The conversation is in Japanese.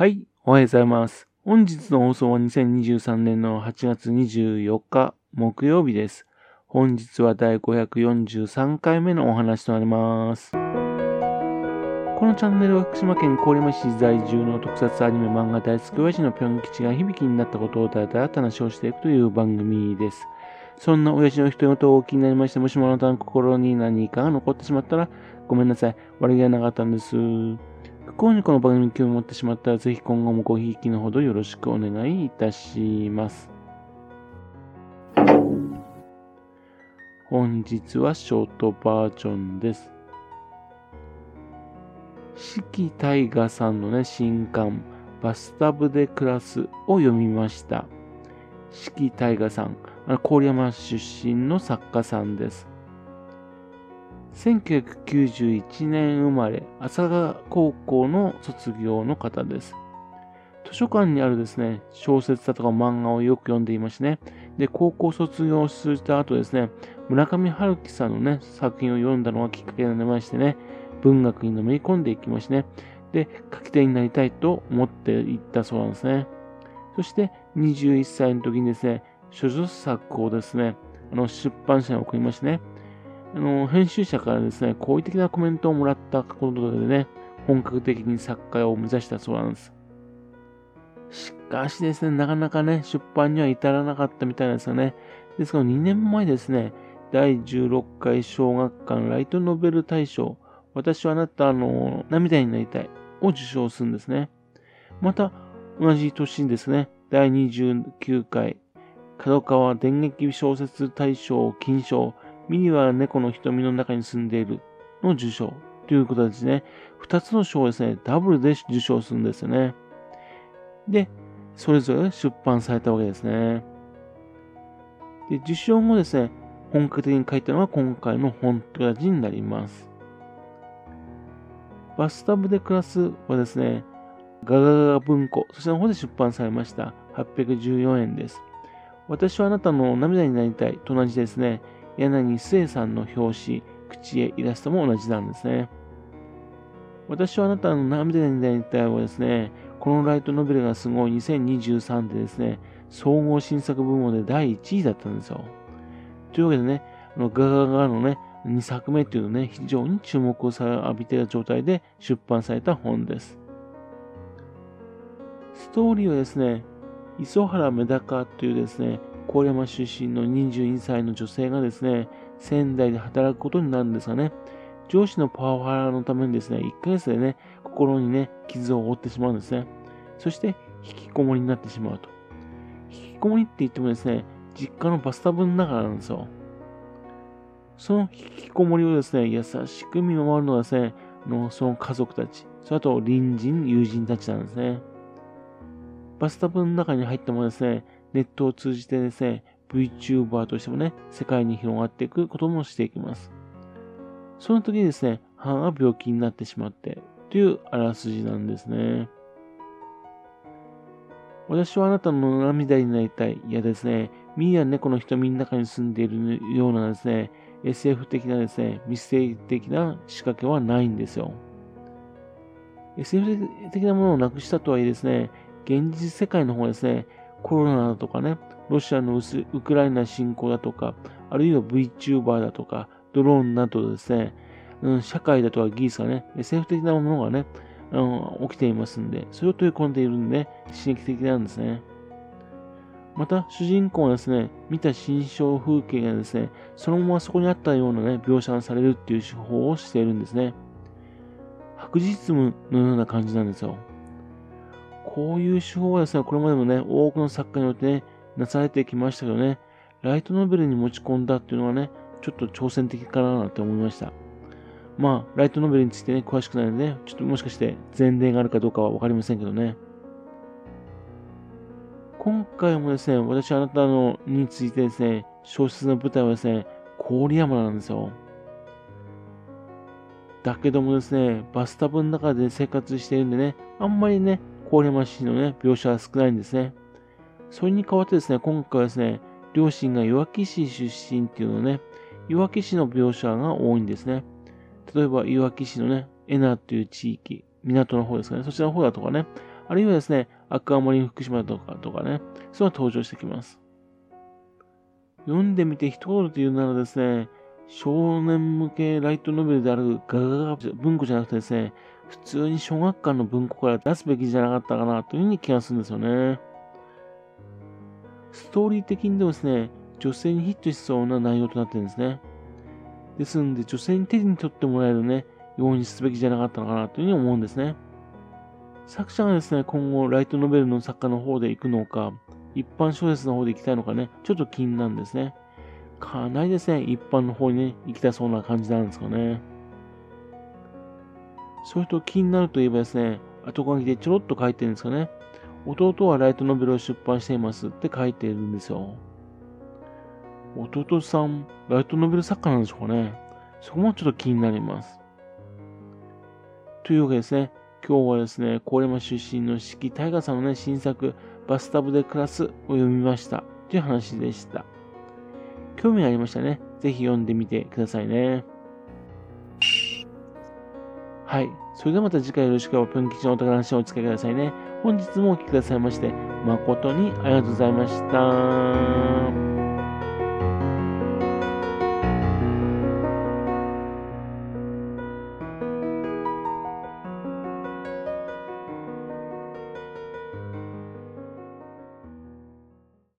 はい、おはようございます。本日の放送は2023年の8月24日木曜日です。本日は第543回目のお話となります。このチャンネルは福島県郡山市在住の特撮アニメ漫画大好き親父のぴょん吉が響きになったことをただだだ話をしていくという番組です。そんな親父の一言をお気になりまして、もしもあなたの心に何かが残ってしまったら、ごめんなさい。悪気はなかったんです。不幸にこの番組に興味を持ってしまったら、ぜひ今後もごひいきのほどよろしくお願いいたします。本日はショートバージョンです。四季大河さんのね、新刊、バスタブで暮らすを読みました。四季大河さん、郡山出身の作家さんです。1991年生まれ、朝霞高校の卒業の方です。図書館にあるですね、小説だとか漫画をよく読んでいましてね。で、高校卒業した後ですね、村上春樹さんのね、作品を読んだのがきっかけになりましてね、文学にのめり込んでいきましてね。で、書き手になりたいと思っていったそうなんですね。そして、21歳の時にですね、諸女作をですね、あの出版社に送りましてね、あの、編集者からですね、好意的なコメントをもらったことでね、本格的に作家を目指したそうなんです。しかしですね、なかなかね、出版には至らなかったみたいなんですよね。ですから2年前ですね、第16回小学館ライトノベル大賞、私はあなたの涙になりたいを受賞するんですね。また、同じ年にですね、第29回角川電撃小説大賞金賞ミニは猫の瞳の中に住んでいるの受賞ということですね。二つの賞をですね、ダブルで受賞するんですよね。で、それぞれ出版されたわけですね。で、受賞後ですね、本格的に書いたのが今回の本って形になります。バスタブで暮らすはですね、ガガガ文庫、そちらの方で出版されました。814円です。私はあなたの涙になりたいと同じですね、柳末さんの表紙、口へイラストも同じなんですね。私はあなたの涙になりたいはですね、このライトノベルがすごい2023でですね、総合新作部門で第1位だったんですよ。というわけでね、あのガガガのね、2作目っていうのね、非常に注目を浴びている状態で出版された本です。ストーリーはですね、磯原メダカというですね、郡山出身の22歳の女性がですね、仙台で働くことになるんですがね、上司のパワハラのためにですね、1ヶ月でね、心にね、傷を負ってしまうんですね。そして、引きこもりになってしまうと。引きこもりって言ってもですね、実家のバスタブの中なんですよ。その引きこもりをですね、優しく見守るのはですね、のその家族たち、それと隣人、友人たちなんですね。バスタブの中に入ってもですね、ネットを通じてですね、VTuber としてもね、世界に広がっていくこともしていきます。その時にですね、母が病気になってしまって、というあらすじなんですね。私はあなたの涙になりたい。いやですね、ミーや猫の瞳の中に住んでいるようなですね、SF 的なですね、ミステリー的な仕掛けはないんですよ。SF 的なものをなくしたとはいえですね、現実世界の方はですね、コロナだとかね、ロシアのウクライナ侵攻だとか、あるいは VTuber だとか、ドローンなどですね、うん、社会だとか技術がね、政府的なものがね、うん、起きていますんで、それを取り込んでいるんで、刺激的なんですね。また、主人公はですね、見た心象風景がですね、そのままそこにあったようなね、描写がされるっていう手法をしているんですね。白日夢のような感じなんですよ。こういう手法はですね、これまでもね、多くの作家によってね、なされてきましたけどね、ライトノベルに持ち込んだっていうのはね、ちょっと挑戦的かななんて思いました。まあ、ライトノベルについてね、詳しくないので、ね、ちょっともしかして前例があるかどうかはわかりませんけどね。今回もですね、私あなたのについてですね、小説の舞台はですね、郡山なんですよ。だけどもですね、バスタブの中で生活しているんでね、あんまりね、郡山市のね、描写は少ないんですね。それに代わってですね、今回はですね、両親がいわき市出身っていうのね、いわき市の描写が多いんですね。例えば、いわき市のね、エナっていう地域、港の方ですかね、そちらの方だとかね、あるいはですね、アクアマリン福島とかとかね、そういうのが登場してきます。読んでみて一言で言うならですね、少年向けライトノベルであるガガガ文庫じゃなくてですね、普通に小学館の文庫から出すべきじゃなかったかなというふうに気がするんですよね。ストーリー的にでもですね、女性にヒットしそうな内容となってるんですね。ですんで、女性に手に取ってもらえるね、ようにすべきじゃなかったのかなというふうに思うんですね。作者がですね、今後、ライトノベルの作家の方で行くのか、一般小説の方で行きたいのかね、ちょっと気になるんですね。かなりですね、一般の方にね、行きたそうな感じなんですかね。そういうと気になるといえばですね、後書きでちょろっと書いてるんですかね。弟はライトノベルを出版していますって書いてるんですよ。弟さん、ライトノベル作家なんでしょうかね。そこもちょっと気になります。というわけですね、今日はですね、郡山出身の四季大河さんのね、新作、バスタブで暮らすを読みましたという話でした。興味ありましたね。ぜひ読んでみてくださいね。はい。それではまた次回よろしくおぷん吉のお宝話をお付けくださいね。本日もお聴きくださいまして、誠にありがとうございました。